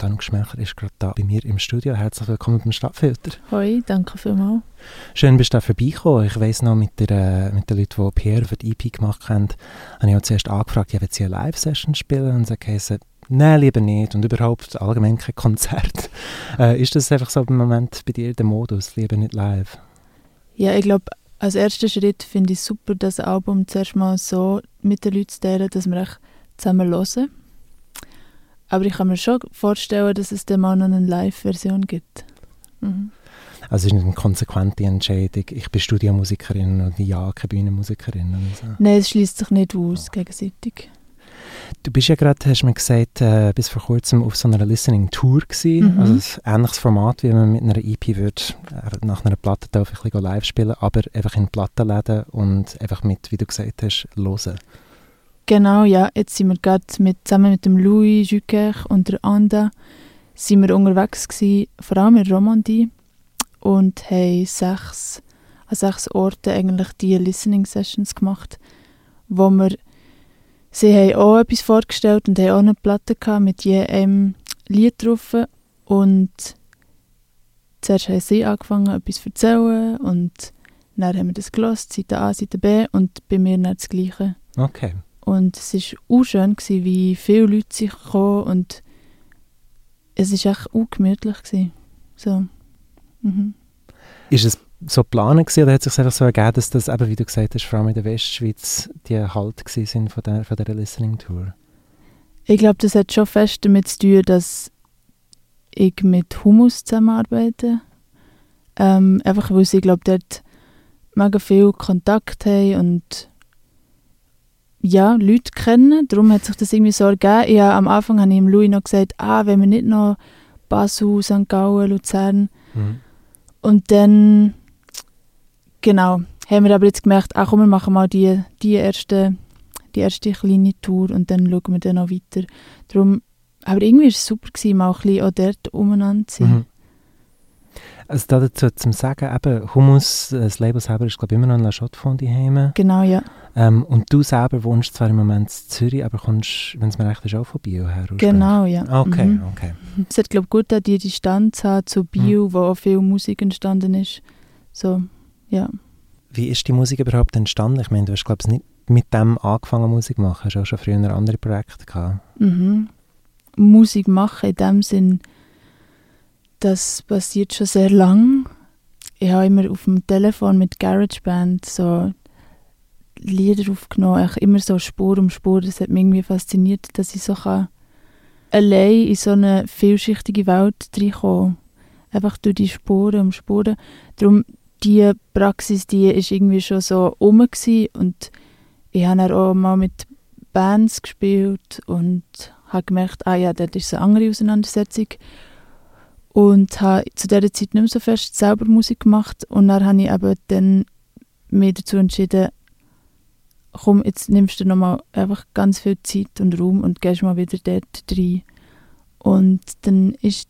Tanu Geschmächer ist gerade da bei mir im Studio. Herzlich willkommen beim Stadtfilter. Hoi, danke vielmals. Schön, bist du da vorbeigekommen. Ich weiss noch, mit, der, mit den Leuten, die Pierre für die EP gemacht haben, habe ich auch zuerst angefragt, ja, sie eine Live-Session spielen? Und sie gesagt, nein, lieber nicht und überhaupt allgemein kein Konzert. Äh, ist das einfach so im Moment bei dir der Modus, lieber nicht live? Ja, ich glaube, als erster Schritt finde ich super, das Album zuerst mal so mit den Leuten zu teilen, dass wir echt zusammen hören aber ich kann mir schon vorstellen, dass es dann mal noch eine Live-Version gibt. Mhm. Also es ist eine konsequente Entscheidung. Ich bin Studiomusikerin und ja, keine Bühnenmusikerin. So. Nein, es schließt sich nicht aus ja. gegenseitig. Du bist ja gerade, hast du mir gesagt, äh, bis vor kurzem auf so einer Listening Tour gewesen. Mhm. Also ein ähnliches Format, wie man mit einer EP würde, äh, nach einer Platte darf ich ein live spielen, aber einfach in Plattenläden und einfach mit, wie du gesagt hast, hören. Genau, ja. Jetzt sind wir gerade mit, zusammen mit dem Louis Jucker und der Anda sind wir unterwegs gewesen, vor allem in Romandie und haben sechs, an sechs Orten eigentlich die Listening Sessions gemacht, wo wir sie haben auch etwas vorgestellt und haben auch eine Platte gehabt mit je einem Lied drauf und zuerst haben sie angefangen etwas zu erzählen und dann haben wir das gelost, Seite A, Seite B und bei mir dann das Gleiche. Okay. Und es war auch schön, gewesen, wie viele Leute sich kamen und es war echt auch gemütlich. Gewesen. So. Mhm. Ist es so geplant gewesen, oder hat es sich einfach so ergeben, dass das, eben, wie du gesagt hast, vor allem in der Westschweiz die Halt sind von der, von der Listening Tour? Ich glaube, das hat schon fest damit zu tun, dass ich mit Humus zusammenarbeite. Ähm, einfach weil sie, glaube dort mega viel Kontakt haben und ja, Leute kennen. Darum hat sich das irgendwie so ergeben. Ja, am Anfang habe ich ihm Louis noch gesagt, ah, wenn wir nicht noch Basel, St. Gallen, Luzern. Mhm. Und dann, genau, haben wir aber jetzt gemerkt, ach komm, wir machen mal die, die, erste, die erste kleine Tour und dann schauen wir dann noch weiter. Darum, aber irgendwie war es super, gewesen, mal ein bisschen auch dort umeinander zu sein. Mhm. Also dazu zum Sagen, eben, Hummus, das Label selber ist glaube ich immer noch in La Chotte von daheim. Genau, ja. Ähm, und du selber wohnst zwar im Moment in Zürich, aber kommst, wenn es mir recht ist, auch von Bio her? Genau, ja. Okay, mhm. okay. Es hat glaube ich gut, dass die Distanz hat zu Bio, mhm. wo auch viel Musik entstanden ist. So, ja. Wie ist die Musik überhaupt entstanden? Ich meine, du hast glaube ich nicht mit dem angefangen Musik zu machen, hast auch schon früher andere Projekte gehabt. Mhm. Musik machen in dem Sinn das passiert schon sehr lang. Ich habe immer auf dem Telefon mit GarageBand so Lieder aufgenommen, ich immer so Spur um Spur. Das hat mich irgendwie fasziniert, dass ich so kann allein in so eine vielschichtige Welt reinkommen Einfach durch die Spuren um Spuren. Darum, die Praxis, die ist irgendwie schon so rum und ich habe auch mal mit Bands gespielt und habe gemerkt, ah ja, das ist eine andere Auseinandersetzung und habe zu dieser Zeit nicht mehr so fest selber Musik gemacht und dann habe ich eben dann mich dazu entschieden, komm, jetzt nimmst du nochmal einfach ganz viel Zeit und Raum und gehst mal wieder dort rein. Und dann ist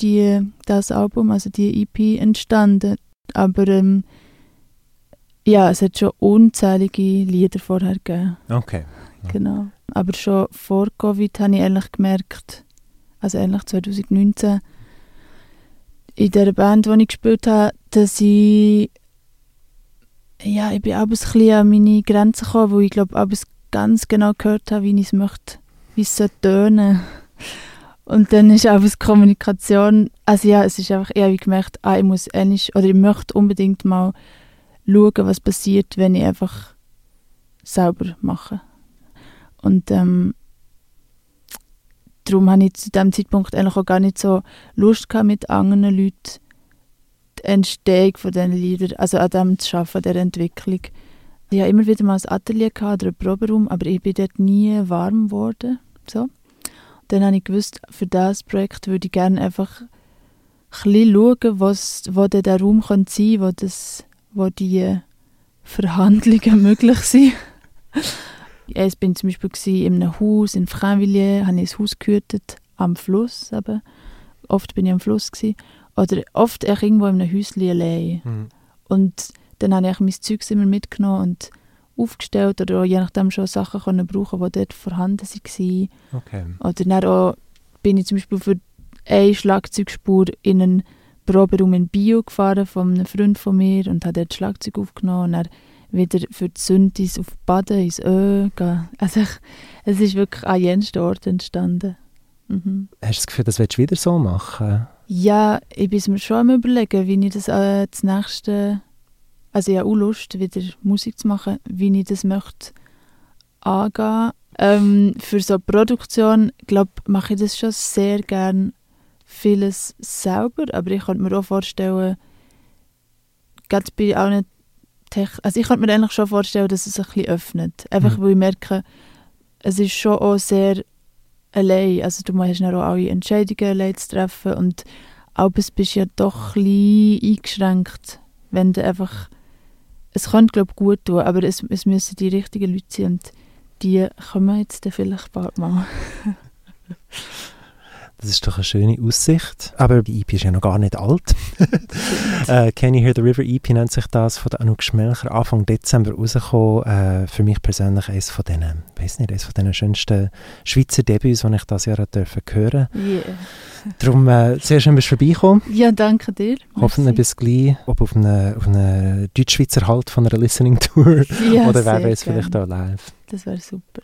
die, das Album, also die EP entstanden, aber ähm, ja, es hat schon unzählige Lieder vorher gegeben. Okay. Ja. Genau. Aber schon vor Covid habe ich ehrlich gemerkt, also eigentlich 2019, in der Band, die ich gespielt habe, dass ich ja, ich bin auch ein bisschen an meine Grenzen gekommen, wo ich glaube, auch ganz genau gehört habe, wie ich es möchte, wie es tönen. Und dann ist auch die Kommunikation, also ja, es ist einfach, ich habe gemerkt, ah, ich muss ähnlich, oder ich möchte unbedingt mal schauen, was passiert, wenn ich einfach selber mache. Und ähm, darum hatte ich zu diesem Zeitpunkt eigentlich auch gar nicht so Lust gehabt, mit anderen Leuten die Entstehung von diesen Liedern, also an dem zu arbeiten, der Entwicklung. Ich hatte immer wieder mal ein Atelier gehabt oder einen Proberaum, aber ich bin dort nie warm geworden. So. Dann habe ich gewusst, für dieses Projekt würde ich gerne einfach ein bisschen schauen, was, wo der Raum sein könnte, wo, das, wo die Verhandlungen möglich sind. Ich bin zum Beispiel in einem Haus in Frainvilliers, habe ich ein Haus gehütet, am Fluss eben. Oft bin ich am Fluss gewesen. Oder oft auch irgendwo in einem Häuschen allein. Mhm. Und dann habe ich mein Zeug immer mitgenommen und aufgestellt oder auch je nachdem schon Sachen können brauchen, die dort vorhanden waren. Okay. Oder dann auch bin ich zum Beispiel für eine Schlagzeugspur in einen Proberaum in Bio gefahren von einem Freund von mir und habe dort Schlagzeug aufgenommen und wieder für die Synthes auf Baden ins Ö gehen. Also ich, es ist wirklich an jensten Ort entstanden. Mhm. Hast du das Gefühl, das willst du wieder so machen? Ja, ich bin mir schon am überlegen, wie ich das äh, das nächste, also ich habe auch Lust, wieder Musik zu machen, wie ich das möchte angehen. Ähm, für so eine Produktion, glaube mache ich das schon sehr gern vieles selber, aber ich könnte mir auch vorstellen, gerade bei auch nicht also ich könnte mir eigentlich schon vorstellen, dass es sich ein bisschen öffnet. Einfach, mhm. weil ich merke, es ist schon auch sehr allein. Also du musst auch alle Entscheidungen allein zu treffen und auch bist du ja doch ein bisschen eingeschränkt, wenn du einfach es könnte glaube ich gut tun, aber es, es müssen die richtigen Leute sein und die kommen jetzt dann vielleicht bald mal. Das ist doch eine schöne Aussicht. Aber die EP ist ja noch gar nicht alt. äh, Can You Hear the River EP nennt sich das, von der Anouk Schmelcher, Anfang Dezember rausgekommen. Äh, für mich persönlich eines von diesen, weiß nicht, eines von den schönsten Schweizer Debüts, die ich das Jahr dürfen hören Yeah. Darum äh, sehr schön, bist du vorbeigekommen. Ja, danke dir. Hoffentlich bis gleich, ob auf einem auf eine Deutschschweizer Halt von einer Listening Tour ja, oder wer weiß, vielleicht auch live. Das wäre super.